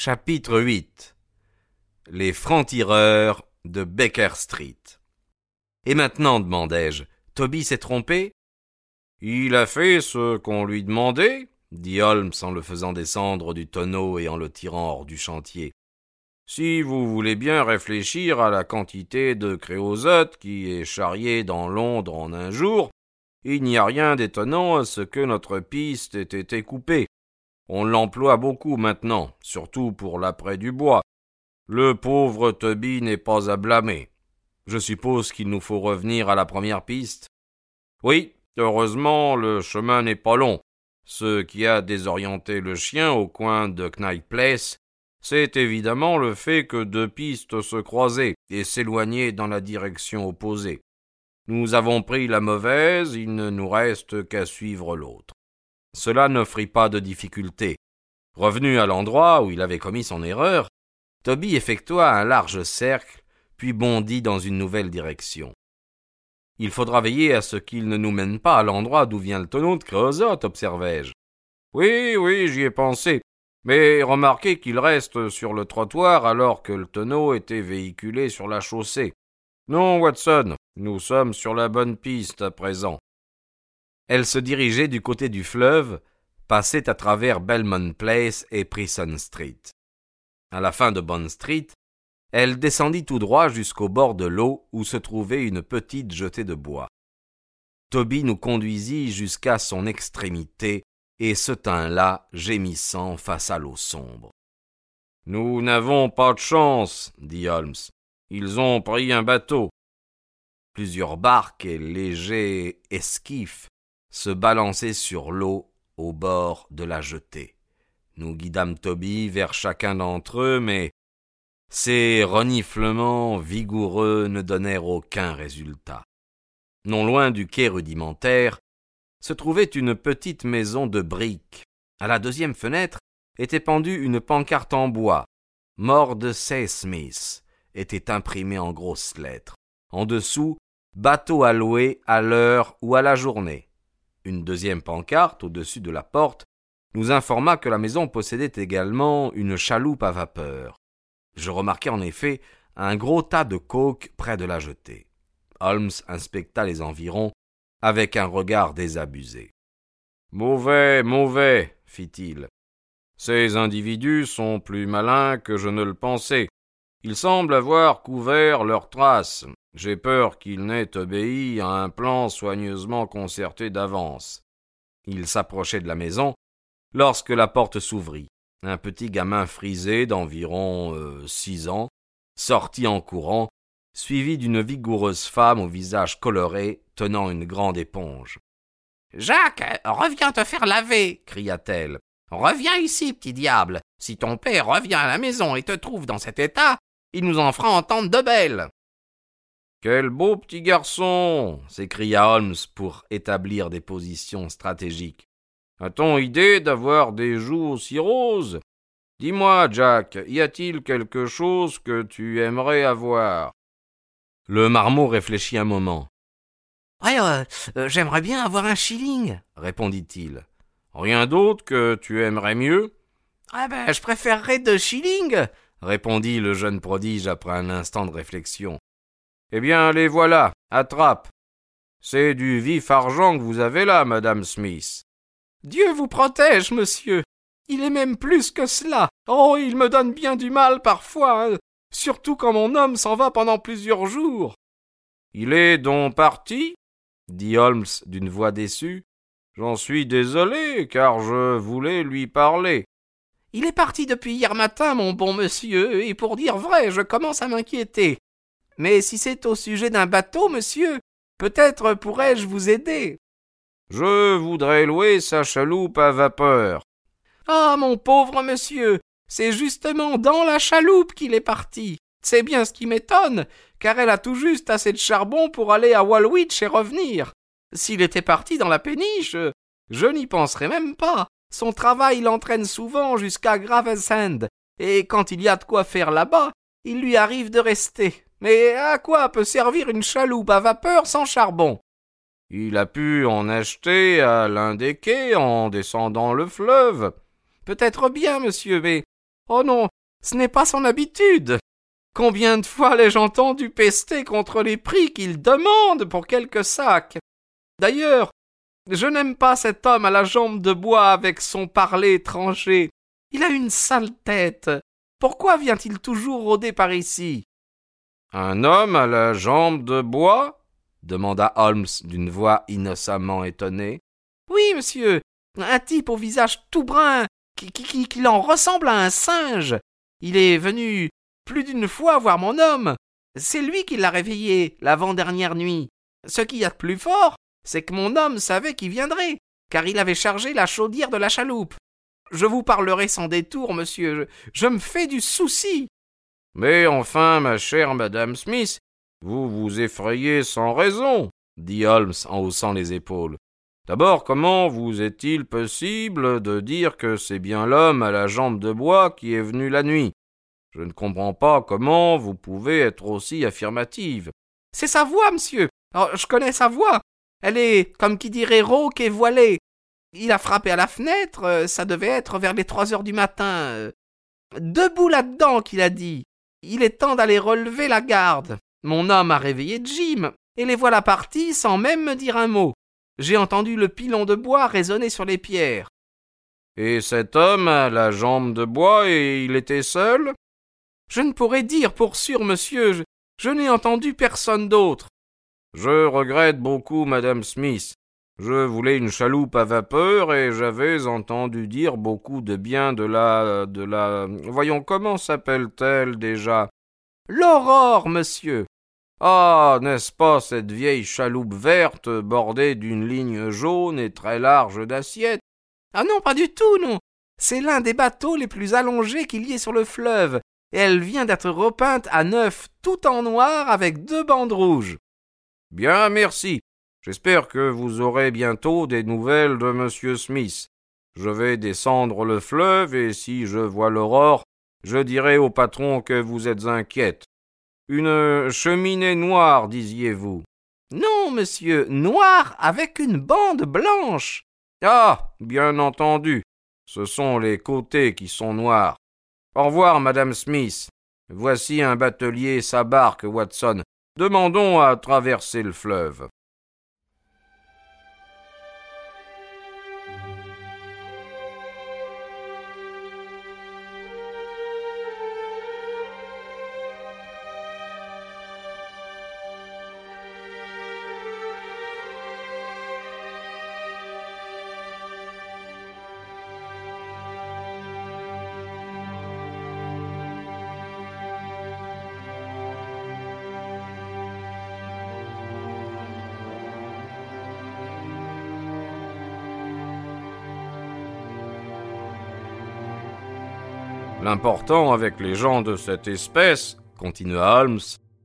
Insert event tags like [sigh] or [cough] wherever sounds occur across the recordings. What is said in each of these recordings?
Chapitre 8 Les francs-tireurs de Baker Street. Et maintenant, demandai-je, Toby s'est trompé? Il a fait ce qu'on lui demandait, dit Holmes en le faisant descendre du tonneau et en le tirant hors du chantier. Si vous voulez bien réfléchir à la quantité de créosote qui est charriée dans Londres en un jour, il n'y a rien d'étonnant à ce que notre piste ait été coupée. On l'emploie beaucoup maintenant, surtout pour l'après du bois. Le pauvre Toby n'est pas à blâmer. Je suppose qu'il nous faut revenir à la première piste. Oui, heureusement, le chemin n'est pas long. Ce qui a désorienté le chien au coin de Knight Place, c'est évidemment le fait que deux pistes se croisaient et s'éloignaient dans la direction opposée. Nous avons pris la mauvaise, il ne nous reste qu'à suivre l'autre. Cela n'offrit pas de difficulté. Revenu à l'endroit où il avait commis son erreur, Toby effectua un large cercle, puis bondit dans une nouvelle direction. Il faudra veiller à ce qu'il ne nous mène pas à l'endroit d'où vient le tonneau de créosote, obserrai-je. Oui, oui, j'y ai pensé. Mais remarquez qu'il reste sur le trottoir alors que le tonneau était véhiculé sur la chaussée. Non, Watson, nous sommes sur la bonne piste à présent. Elle se dirigeait du côté du fleuve, passait à travers Belmont Place et Prison Street. À la fin de Bond Street, elle descendit tout droit jusqu'au bord de l'eau où se trouvait une petite jetée de bois. Toby nous conduisit jusqu'à son extrémité et se tint là, gémissant face à l'eau sombre. Nous n'avons pas de chance, dit Holmes. Ils ont pris un bateau. Plusieurs barques et légers esquifs se balançaient sur l'eau au bord de la jetée. Nous guidâmes Toby vers chacun d'entre eux, mais ces reniflements vigoureux ne donnèrent aucun résultat. Non loin du quai rudimentaire se trouvait une petite maison de briques. À la deuxième fenêtre était pendue une pancarte en bois. Mort de C. Smith était imprimée en grosses lettres. En dessous, bateau à louer à l'heure ou à la journée. Une deuxième pancarte au-dessus de la porte nous informa que la maison possédait également une chaloupe à vapeur. Je remarquai en effet un gros tas de coke près de la jetée. Holmes inspecta les environs avec un regard désabusé. Mauvais, mauvais, fit-il. Ces individus sont plus malins que je ne le pensais. Ils semblent avoir couvert leurs traces. J'ai peur qu'il n'ait obéi à un plan soigneusement concerté d'avance. Il s'approchait de la maison lorsque la porte s'ouvrit. Un petit gamin frisé d'environ euh, six ans sortit en courant, suivi d'une vigoureuse femme au visage coloré tenant une grande éponge. Jacques, reviens te faire laver, cria-t-elle. Reviens ici, petit diable. Si ton père revient à la maison et te trouve dans cet état, il nous en fera entendre de belles. Quel beau petit garçon s'écria Holmes pour établir des positions stratégiques. A-t-on idée d'avoir des joues aussi roses? Dis-moi, Jack, y a-t-il quelque chose que tu aimerais avoir? Le marmot réfléchit un moment. Ouais, euh, euh, j'aimerais bien avoir un shilling, répondit-il. Rien d'autre que tu aimerais mieux? Ah ben, je préférerais deux shillings, répondit le jeune prodige après un instant de réflexion. Eh bien, les voilà, attrape. C'est du vif argent que vous avez là, madame Smith. Dieu vous protège, monsieur. Il est même plus que cela. Oh, il me donne bien du mal parfois, hein. surtout quand mon homme s'en va pendant plusieurs jours. Il est donc parti? dit Holmes d'une voix déçue. J'en suis désolé, car je voulais lui parler. Il est parti depuis hier matin, mon bon monsieur, et pour dire vrai, je commence à m'inquiéter. Mais si c'est au sujet d'un bateau, monsieur, peut-être pourrais-je vous aider. Je voudrais louer sa chaloupe à vapeur. Ah, mon pauvre monsieur, c'est justement dans la chaloupe qu'il est parti. C'est bien ce qui m'étonne, car elle a tout juste assez de charbon pour aller à Walwich et revenir. S'il était parti dans la péniche, je n'y penserais même pas. Son travail l'entraîne souvent jusqu'à Gravesend, et quand il y a de quoi faire là-bas, il lui arrive de rester. Mais à quoi peut servir une chaloupe à vapeur sans charbon? Il a pu en acheter à l'un des quais en descendant le fleuve. Peut-être bien, monsieur, mais oh non, ce n'est pas son habitude. Combien de fois l'ai-je entendu pester contre les prix qu'il demande pour quelques sacs? D'ailleurs, je n'aime pas cet homme à la jambe de bois avec son parler étranger. Il a une sale tête. Pourquoi vient-il toujours rôder par ici? Un homme à la jambe de bois? demanda Holmes d'une voix innocemment étonnée. Oui, monsieur. Un type au visage tout brun, qui, qui, qui, en ressemble à un singe. Il est venu plus d'une fois voir mon homme. C'est lui qui l'a réveillé l'avant-dernière nuit. Ce qu'il y a de plus fort, c'est que mon homme savait qu'il viendrait, car il avait chargé la chaudière de la chaloupe. Je vous parlerai sans détour, monsieur. Je, je me fais du souci. Mais enfin, ma chère madame Smith, vous vous effrayez sans raison, dit Holmes en haussant les épaules. D'abord, comment vous est-il possible de dire que c'est bien l'homme à la jambe de bois qui est venu la nuit? Je ne comprends pas comment vous pouvez être aussi affirmative. C'est sa voix, monsieur. je connais sa voix. Elle est, comme qui dirait, rauque et voilée. Il a frappé à la fenêtre, euh, ça devait être vers les trois heures du matin. Euh. Debout là-dedans, qu'il a dit. Il est temps d'aller relever la garde. Mon homme a réveillé Jim, et les voilà partis sans même me dire un mot. J'ai entendu le pilon de bois résonner sur les pierres. Et cet homme a la jambe de bois et il était seul? Je ne pourrais dire pour sûr, monsieur. je n'ai entendu personne d'autre. Je regrette beaucoup madame Smith. Je voulais une chaloupe à vapeur et j'avais entendu dire beaucoup de bien de la de la voyons comment s'appelle-t-elle déjà? L'aurore, monsieur. Ah, n'est-ce pas cette vieille chaloupe verte bordée d'une ligne jaune et très large d'assiettes Ah non, pas du tout, non. C'est l'un des bateaux les plus allongés qu'il y ait sur le fleuve, et elle vient d'être repeinte à neuf tout en noir avec deux bandes rouges. Bien, merci. J'espère que vous aurez bientôt des nouvelles de monsieur Smith. Je vais descendre le fleuve et si je vois l'aurore, je dirai au patron que vous êtes inquiète. Une cheminée noire, disiez-vous. Non, monsieur, noire avec une bande blanche. Ah. Bien entendu. Ce sont les côtés qui sont noirs. Au revoir, madame Smith. Voici un batelier sa barque, Watson. Demandons à traverser le fleuve. L'important avec les gens de cette espèce, continua Holmes,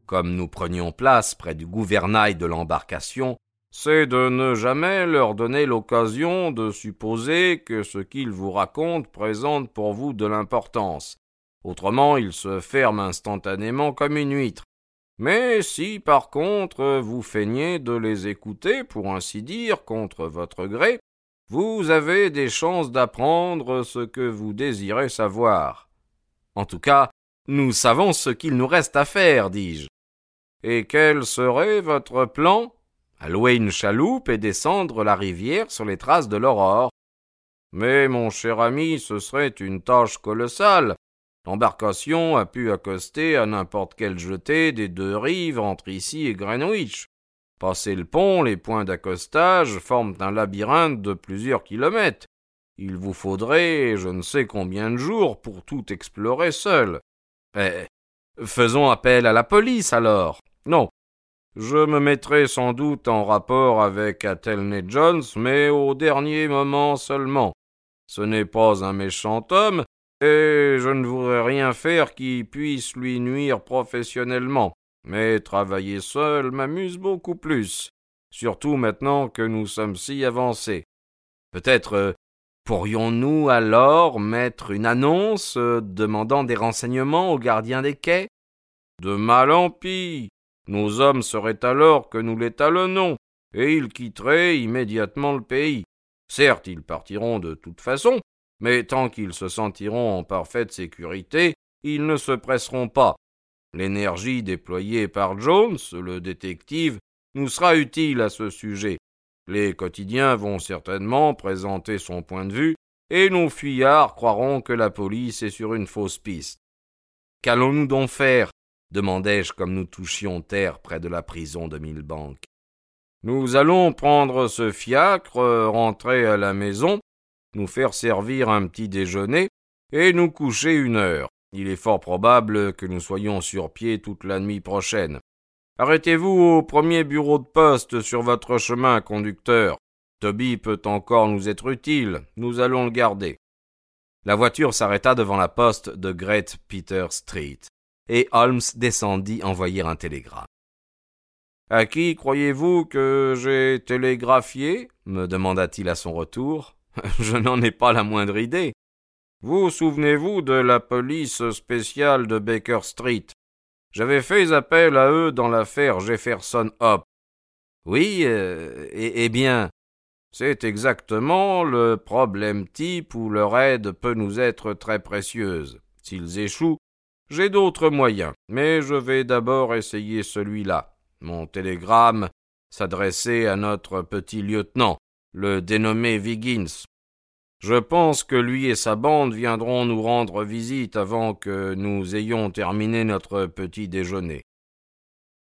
comme nous prenions place près du gouvernail de l'embarcation, c'est de ne jamais leur donner l'occasion de supposer que ce qu'ils vous racontent présente pour vous de l'importance. Autrement, ils se ferment instantanément comme une huître. Mais si, par contre, vous feignez de les écouter, pour ainsi dire, contre votre gré, vous avez des chances d'apprendre ce que vous désirez savoir. En tout cas, nous savons ce qu'il nous reste à faire, dis-je. Et quel serait votre plan? À louer une chaloupe et descendre la rivière sur les traces de l'aurore. Mais, mon cher ami, ce serait une tâche colossale. L'embarcation a pu accoster à n'importe quelle jetée des deux rives entre ici et Greenwich. Passer le pont, les points d'accostage forment un labyrinthe de plusieurs kilomètres. Il vous faudrait je ne sais combien de jours pour tout explorer seul. Eh, faisons appel à la police alors. Non. Je me mettrai sans doute en rapport avec Athelney Jones, mais au dernier moment seulement. Ce n'est pas un méchant homme, et je ne voudrais rien faire qui puisse lui nuire professionnellement. Mais travailler seul m'amuse beaucoup plus, surtout maintenant que nous sommes si avancés. Peut-être euh, pourrions-nous alors mettre une annonce euh, demandant des renseignements aux gardiens des quais? De mal en pis. Nos hommes seraient alors que nous l'étalonnons, et ils quitteraient immédiatement le pays. Certes, ils partiront de toute façon, mais tant qu'ils se sentiront en parfaite sécurité, ils ne se presseront pas. L'énergie déployée par Jones, le détective, nous sera utile à ce sujet. Les quotidiens vont certainement présenter son point de vue, et nos fuyards croiront que la police est sur une fausse piste. Qu'allons-nous donc faire? demandai-je comme nous touchions terre près de la prison de Millbank. Nous allons prendre ce fiacre, rentrer à la maison, nous faire servir un petit déjeuner, et nous coucher une heure. Il est fort probable que nous soyons sur pied toute la nuit prochaine. Arrêtez-vous au premier bureau de poste sur votre chemin, conducteur. Toby peut encore nous être utile. Nous allons le garder. La voiture s'arrêta devant la poste de Great Peter Street, et Holmes descendit envoyer un télégramme. À qui croyez-vous que j'ai télégraphié? me demanda-t-il à son retour. [laughs] Je n'en ai pas la moindre idée. Vous souvenez-vous de la police spéciale de Baker Street? J'avais fait appel à eux dans l'affaire Jefferson Hop. Oui, euh, eh bien, c'est exactement le problème type où leur aide peut nous être très précieuse. S'ils échouent, j'ai d'autres moyens, mais je vais d'abord essayer celui-là. Mon télégramme s'adressait à notre petit lieutenant, le dénommé Viggins. Je pense que lui et sa bande viendront nous rendre visite avant que nous ayons terminé notre petit déjeuner.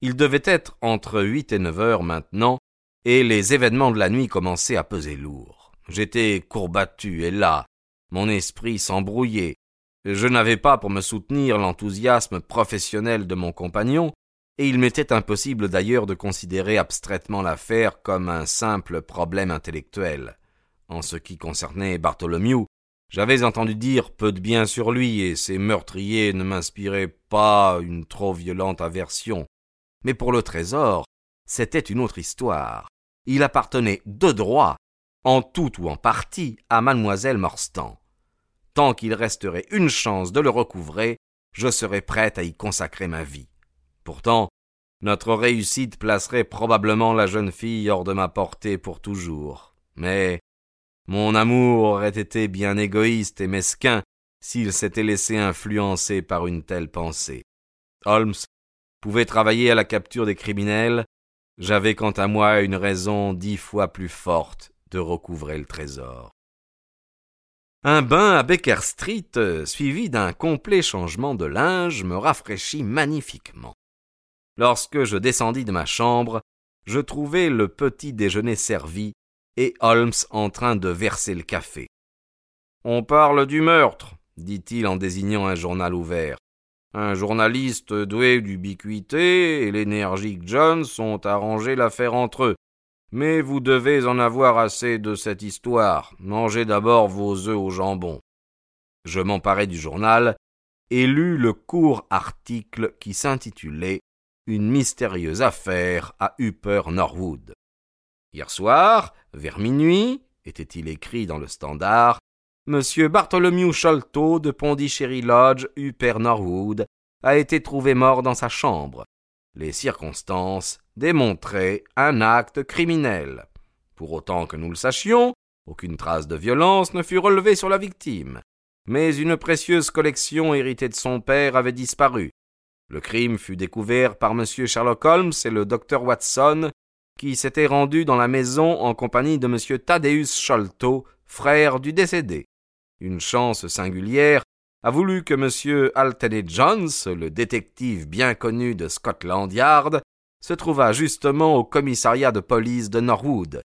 Il devait être entre huit et neuf heures maintenant, et les événements de la nuit commençaient à peser lourd. J'étais courbattu et là, mon esprit s'embrouillait. Je n'avais pas pour me soutenir l'enthousiasme professionnel de mon compagnon, et il m'était impossible d'ailleurs de considérer abstraitement l'affaire comme un simple problème intellectuel. En ce qui concernait Bartholomew, j'avais entendu dire peu de bien sur lui, et ses meurtriers ne m'inspiraient pas une trop violente aversion. Mais pour le trésor, c'était une autre histoire. Il appartenait de droit, en tout ou en partie, à mademoiselle Morstan. Tant qu'il resterait une chance de le recouvrer, je serais prête à y consacrer ma vie. Pourtant, notre réussite placerait probablement la jeune fille hors de ma portée pour toujours. Mais mon amour aurait été bien égoïste et mesquin s'il s'était laissé influencer par une telle pensée. Holmes pouvait travailler à la capture des criminels, j'avais quant à moi une raison dix fois plus forte de recouvrer le trésor. Un bain à Baker Street, suivi d'un complet changement de linge, me rafraîchit magnifiquement. Lorsque je descendis de ma chambre, je trouvai le petit déjeuner servi et Holmes en train de verser le café. On parle du meurtre, dit-il en désignant un journal ouvert. Un journaliste doué d'ubiquité et l'énergique John ont arrangé l'affaire entre eux. Mais vous devez en avoir assez de cette histoire. Mangez d'abord vos œufs au jambon. Je m'emparai du journal et lus le court article qui s'intitulait une mystérieuse affaire à Upper Norwood. Hier soir, vers minuit, était-il écrit dans le standard, Monsieur Bartholomew Sholto de Pondichéry Lodge, Upper Norwood, a été trouvé mort dans sa chambre. Les circonstances démontraient un acte criminel. Pour autant que nous le sachions, aucune trace de violence ne fut relevée sur la victime. Mais une précieuse collection héritée de son père avait disparu. Le crime fut découvert par M. Sherlock Holmes et le docteur Watson, qui s'étaient rendus dans la maison en compagnie de M. Thaddeus Sholto, frère du décédé. Une chance singulière a voulu que M. Altany Jones, le détective bien connu de Scotland Yard, se trouvât justement au commissariat de police de Norwood.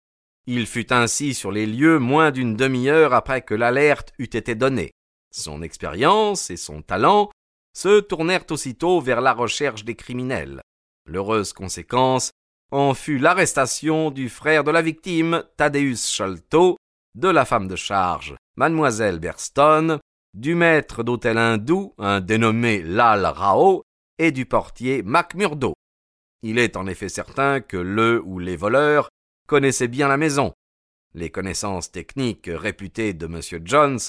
Il fut ainsi sur les lieux moins d'une demi-heure après que l'alerte eût été donnée. Son expérience et son talent se tournèrent aussitôt vers la recherche des criminels. L'heureuse conséquence en fut l'arrestation du frère de la victime, Thaddeus Sholto, de la femme de charge, mademoiselle Berston, du maître d'hôtel hindou, un dénommé Lal Rao, et du portier Macmurdo. Il est en effet certain que le ou les voleurs connaissaient bien la maison. Les connaissances techniques réputées de M. Jones,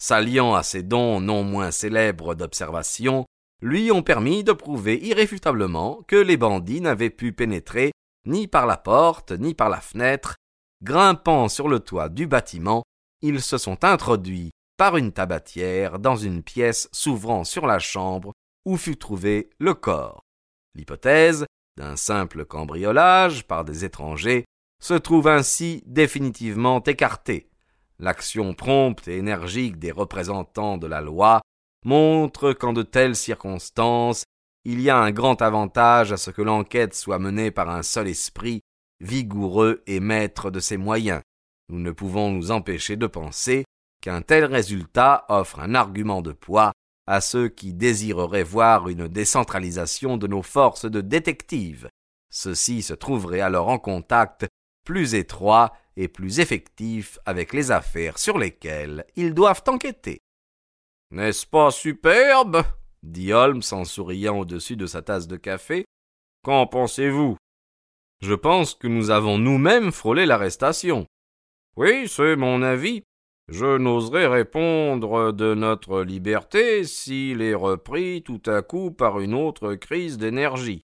s'alliant à ses dons non moins célèbres d'observation, lui ont permis de prouver irréfutablement que les bandits n'avaient pu pénétrer ni par la porte, ni par la fenêtre. Grimpant sur le toit du bâtiment, ils se sont introduits par une tabatière dans une pièce s'ouvrant sur la chambre où fut trouvé le corps. L'hypothèse d'un simple cambriolage par des étrangers se trouve ainsi définitivement écartée. L'action prompte et énergique des représentants de la loi montre qu'en de telles circonstances, il y a un grand avantage à ce que l'enquête soit menée par un seul esprit, vigoureux et maître de ses moyens. Nous ne pouvons nous empêcher de penser qu'un tel résultat offre un argument de poids à ceux qui désireraient voir une décentralisation de nos forces de détectives. Ceux-ci se trouveraient alors en contact plus étroit et plus effectif avec les affaires sur lesquelles ils doivent enquêter. N'est-ce pas superbe? Dit Holmes en souriant au-dessus de sa tasse de café. Qu'en pensez-vous? Je pense que nous avons nous-mêmes frôlé l'arrestation. Oui, c'est mon avis. Je n'oserais répondre de notre liberté s'il est repris tout à coup par une autre crise d'énergie.